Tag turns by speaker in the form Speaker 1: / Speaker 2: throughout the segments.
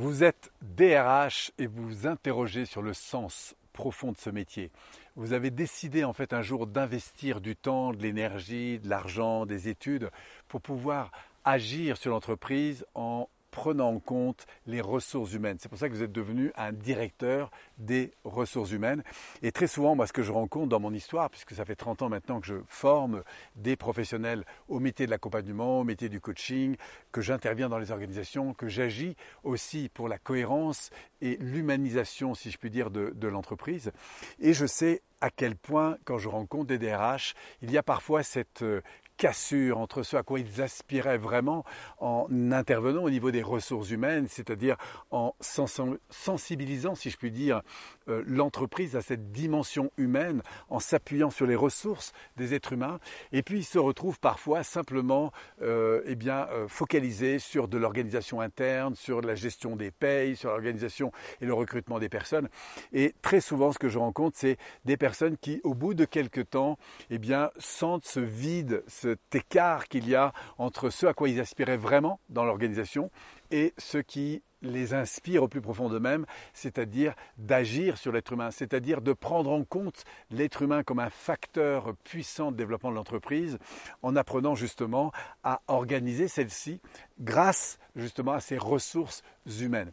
Speaker 1: Vous êtes DRH et vous vous interrogez sur le sens profond de ce métier. Vous avez décidé en fait un jour d'investir du temps, de l'énergie, de l'argent, des études pour pouvoir agir sur l'entreprise en prenant en compte les ressources humaines. C'est pour ça que vous êtes devenu un directeur des ressources humaines. Et très souvent, moi, ce que je rencontre dans mon histoire, puisque ça fait 30 ans maintenant que je forme des professionnels au métier de l'accompagnement, au métier du coaching, que j'interviens dans les organisations, que j'agis aussi pour la cohérence et l'humanisation, si je puis dire, de, de l'entreprise. Et je sais à quel point, quand je rencontre des DRH, il y a parfois cette euh, cassure entre ce à quoi ils aspiraient vraiment en intervenant au niveau des ressources humaines, c'est-à-dire en sensibilisant, si je puis dire, euh, l'entreprise à cette dimension humaine, en s'appuyant sur les ressources des êtres humains, et puis ils se retrouvent parfois simplement euh, eh bien, euh, focalisés sur de l'organisation interne, sur la gestion des payes, sur l'organisation et le recrutement des personnes. Et très souvent, ce que je rencontre, c'est des personnes qui, au bout de quelques temps, eh bien, sentent ce vide, ce cet écart qu'il y a entre ce à quoi ils aspiraient vraiment dans l'organisation et ce qui les inspire au plus profond d'eux-mêmes, c'est-à-dire d'agir sur l'être humain, c'est-à-dire de prendre en compte l'être humain comme un facteur puissant de développement de l'entreprise, en apprenant justement à organiser celle-ci grâce justement à ses ressources humaines.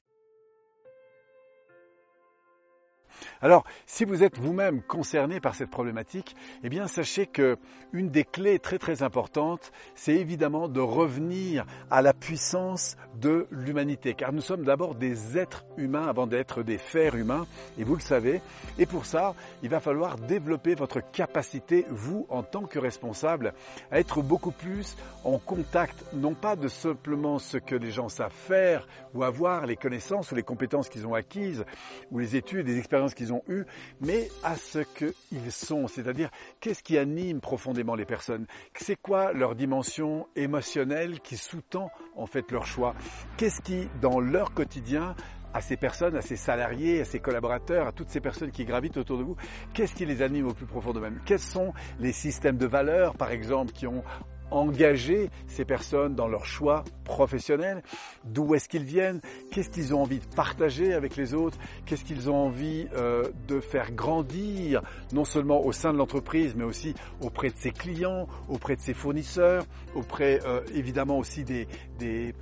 Speaker 1: Alors, si vous êtes vous-même concerné par cette problématique, eh bien, sachez que une des clés très très importantes, c'est évidemment de revenir à la puissance de l'humanité, car nous sommes d'abord des êtres humains avant d'être des fers humains, et vous le savez. Et pour ça, il va falloir développer votre capacité, vous, en tant que responsable, à être beaucoup plus en contact, non pas de simplement ce que les gens savent faire ou avoir, les connaissances ou les compétences qu'ils ont acquises, ou les études, les expériences qu'ils ont eues, mais à ce qu'ils sont, c'est-à-dire qu'est-ce qui anime profondément les personnes, c'est quoi leur dimension émotionnelle qui sous-tend en fait leur choix, qu'est-ce qui dans leur quotidien à ces personnes, à ces salariés, à ces collaborateurs, à toutes ces personnes qui gravitent autour de vous, qu'est-ce qui les anime au plus profond d'eux-mêmes? Quels sont les systèmes de valeurs, par exemple, qui ont engager ces personnes dans leur choix professionnel, d'où est-ce qu'ils viennent, qu'est-ce qu'ils ont envie de partager avec les autres, qu'est-ce qu'ils ont envie euh, de faire grandir, non seulement au sein de l'entreprise, mais aussi auprès de ses clients, auprès de ses fournisseurs, auprès euh, évidemment aussi des, des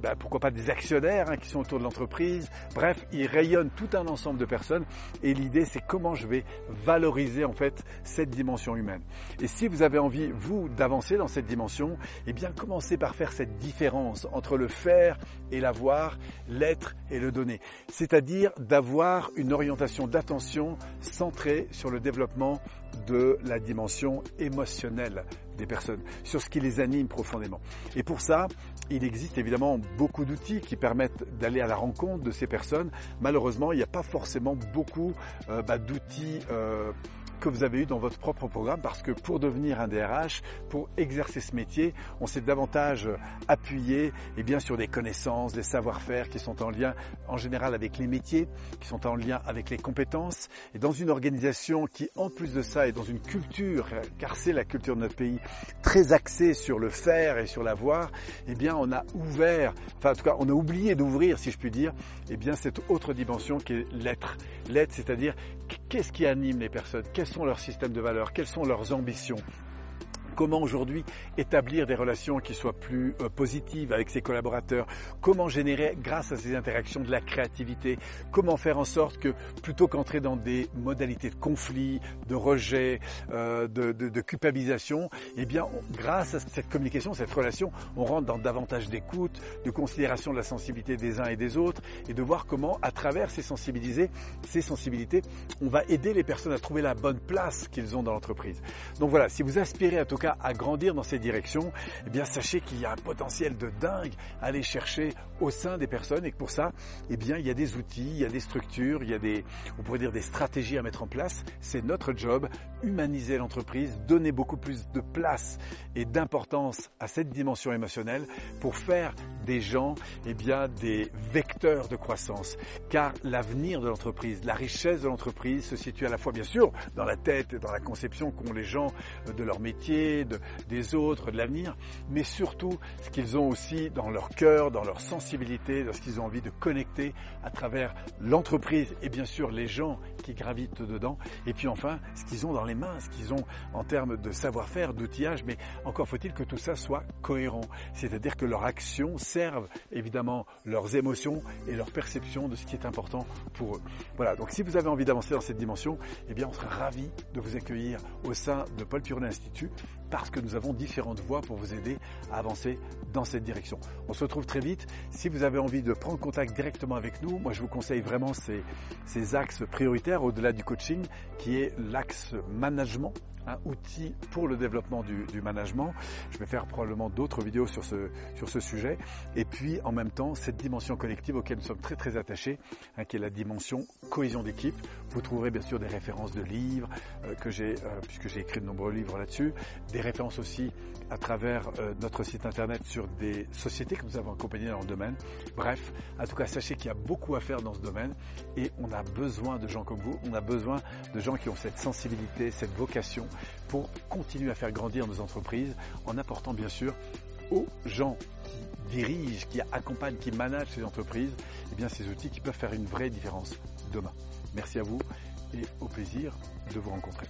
Speaker 1: bah, pourquoi pas des actionnaires hein, qui sont autour de l'entreprise. Bref, il rayonne tout un ensemble de personnes et l'idée c'est comment je vais valoriser en fait cette dimension humaine. Et si vous avez envie, vous, d'avancer dans cette dimension, eh bien commencez par faire cette différence entre le faire et l'avoir, l'être et le donner. C'est-à-dire d'avoir une orientation d'attention centrée sur le développement de la dimension émotionnelle des personnes, sur ce qui les anime profondément. Et pour ça, il existe évidemment beaucoup d'outils qui permettent d'aller à la rencontre de ces personnes. Malheureusement, il n'y a pas forcément beaucoup euh, bah, d'outils euh, que vous avez eu dans votre propre programme parce que pour devenir un DRH, pour exercer ce métier, on s'est davantage appuyé et eh bien, sur des connaissances, des savoir-faire qui sont en lien en général avec les métiers, qui sont en lien avec les compétences. Et dans une organisation qui, en plus de ça, est dans une culture, car c'est la culture de notre pays, très axée sur le faire et sur l'avoir, eh bien, on a ouvert, enfin, en tout cas, on a oublié d'ouvrir, si je puis dire, eh bien, cette autre dimension qui est l'être. L'être, c'est-à-dire, qu'est-ce qui anime les personnes? Sont leurs systèmes de valeurs, quelles sont leurs ambitions, Comment aujourd'hui établir des relations qui soient plus euh, positives avec ses collaborateurs? Comment générer, grâce à ces interactions, de la créativité? Comment faire en sorte que, plutôt qu'entrer dans des modalités de conflit, de rejet, euh, de, culpabilisation, eh bien, grâce à cette communication, cette relation, on rentre dans davantage d'écoute, de considération de la sensibilité des uns et des autres, et de voir comment, à travers ces sensibilités, ces sensibilités, on va aider les personnes à trouver la bonne place qu'ils ont dans l'entreprise. Donc voilà, si vous aspirez à tout à grandir dans ces directions, eh bien sachez qu'il y a un potentiel de dingue à aller chercher au sein des personnes et que pour ça, eh bien il y a des outils, il y a des structures, il y a des, on pourrait dire des stratégies à mettre en place. C'est notre job, humaniser l'entreprise, donner beaucoup plus de place et d'importance à cette dimension émotionnelle pour faire des gens, eh bien des vecteurs de croissance. Car l'avenir de l'entreprise, la richesse de l'entreprise se situe à la fois bien sûr dans la tête et dans la conception qu'ont les gens de leur métier, métier, des autres, de l'avenir, mais surtout ce qu'ils ont aussi dans leur cœur, dans leur sensibilité, dans ce qu'ils ont envie de connecter à travers l'entreprise et bien sûr les gens qui gravitent dedans. Et puis enfin, ce qu'ils ont dans les mains, ce qu'ils ont en termes de savoir-faire, d'outillage, mais encore faut-il que tout ça soit cohérent. C'est-à-dire que leurs actions servent évidemment leurs émotions et leur perception de ce qui est important pour eux. Voilà, donc si vous avez envie d'avancer dans cette dimension, eh bien on sera ravis de vous accueillir au sein de Paul Pironet Institut parce que nous avons différentes voies pour vous aider à avancer dans cette direction. On se retrouve très vite. Si vous avez envie de prendre contact directement avec nous, moi je vous conseille vraiment ces, axes prioritaires au-delà du coaching qui est l'axe management un outil pour le développement du, du management. Je vais faire probablement d'autres vidéos sur ce, sur ce sujet. Et puis en même temps, cette dimension collective auquel nous sommes très très attachés, hein, qui est la dimension cohésion d'équipe. Vous trouverez bien sûr des références de livres euh, que j'ai, euh, puisque j'ai écrit de nombreux livres là-dessus, des références aussi à travers euh, notre site internet sur des sociétés que nous avons accompagnées dans le domaine. Bref, en tout cas, sachez qu'il y a beaucoup à faire dans ce domaine et on a besoin de gens comme vous, on a besoin de gens qui ont cette sensibilité, cette vocation pour continuer à faire grandir nos entreprises en apportant bien sûr aux gens qui dirigent, qui accompagnent, qui managent ces entreprises, eh bien ces outils qui peuvent faire une vraie différence demain. Merci à vous et au plaisir de vous rencontrer.